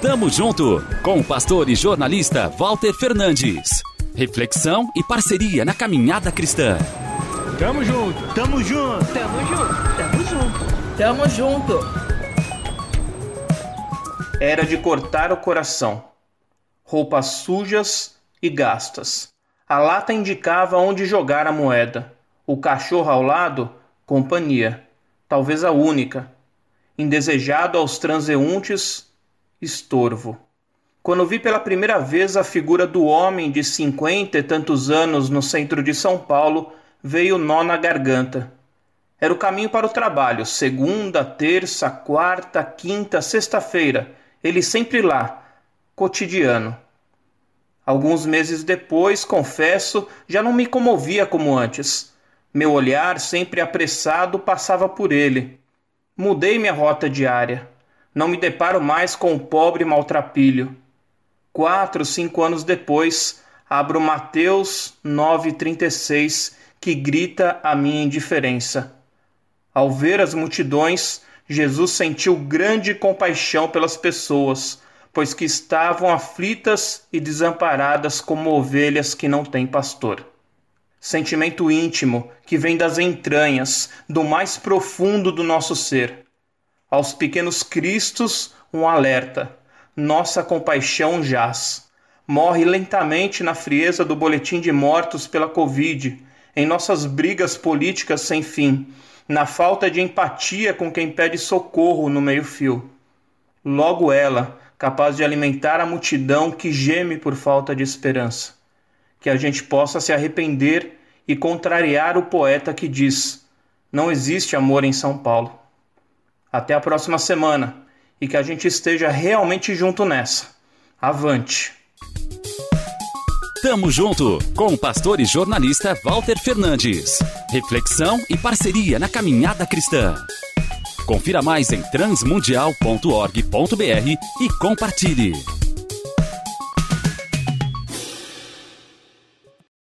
Tamo junto com o pastor e jornalista Walter Fernandes. Reflexão e parceria na caminhada cristã. Tamo junto, tamo junto, tamo junto, tamo junto, tamo junto. Era de cortar o coração. Roupas sujas e gastas. A lata indicava onde jogar a moeda. O cachorro ao lado, companhia. Talvez a única. Indesejado aos transeuntes, estorvo. Quando vi pela primeira vez a figura do homem de cinquenta e tantos anos no centro de São Paulo, veio nó na garganta. Era o caminho para o trabalho, segunda, terça, quarta, quinta, sexta-feira, ele sempre lá, cotidiano. Alguns meses depois, confesso, já não me comovia como antes. Meu olhar, sempre apressado, passava por ele. Mudei minha rota diária. Não me deparo mais com o pobre maltrapilho. Quatro, cinco anos depois, abro Mateus 9,36, que grita a minha indiferença. Ao ver as multidões, Jesus sentiu grande compaixão pelas pessoas, pois que estavam aflitas e desamparadas como ovelhas que não têm pastor. Sentimento íntimo que vem das entranhas, do mais profundo do nosso ser. Aos pequenos cristos, um alerta: nossa compaixão jaz. Morre lentamente na frieza do boletim de mortos pela Covid, em nossas brigas políticas sem fim, na falta de empatia com quem pede socorro no meio-fio. Logo ela, capaz de alimentar a multidão que geme por falta de esperança. Que a gente possa se arrepender e contrariar o poeta que diz: Não existe amor em São Paulo. Até a próxima semana e que a gente esteja realmente junto nessa. Avante! Tamo junto com o pastor e jornalista Walter Fernandes. Reflexão e parceria na caminhada cristã. Confira mais em transmundial.org.br e compartilhe.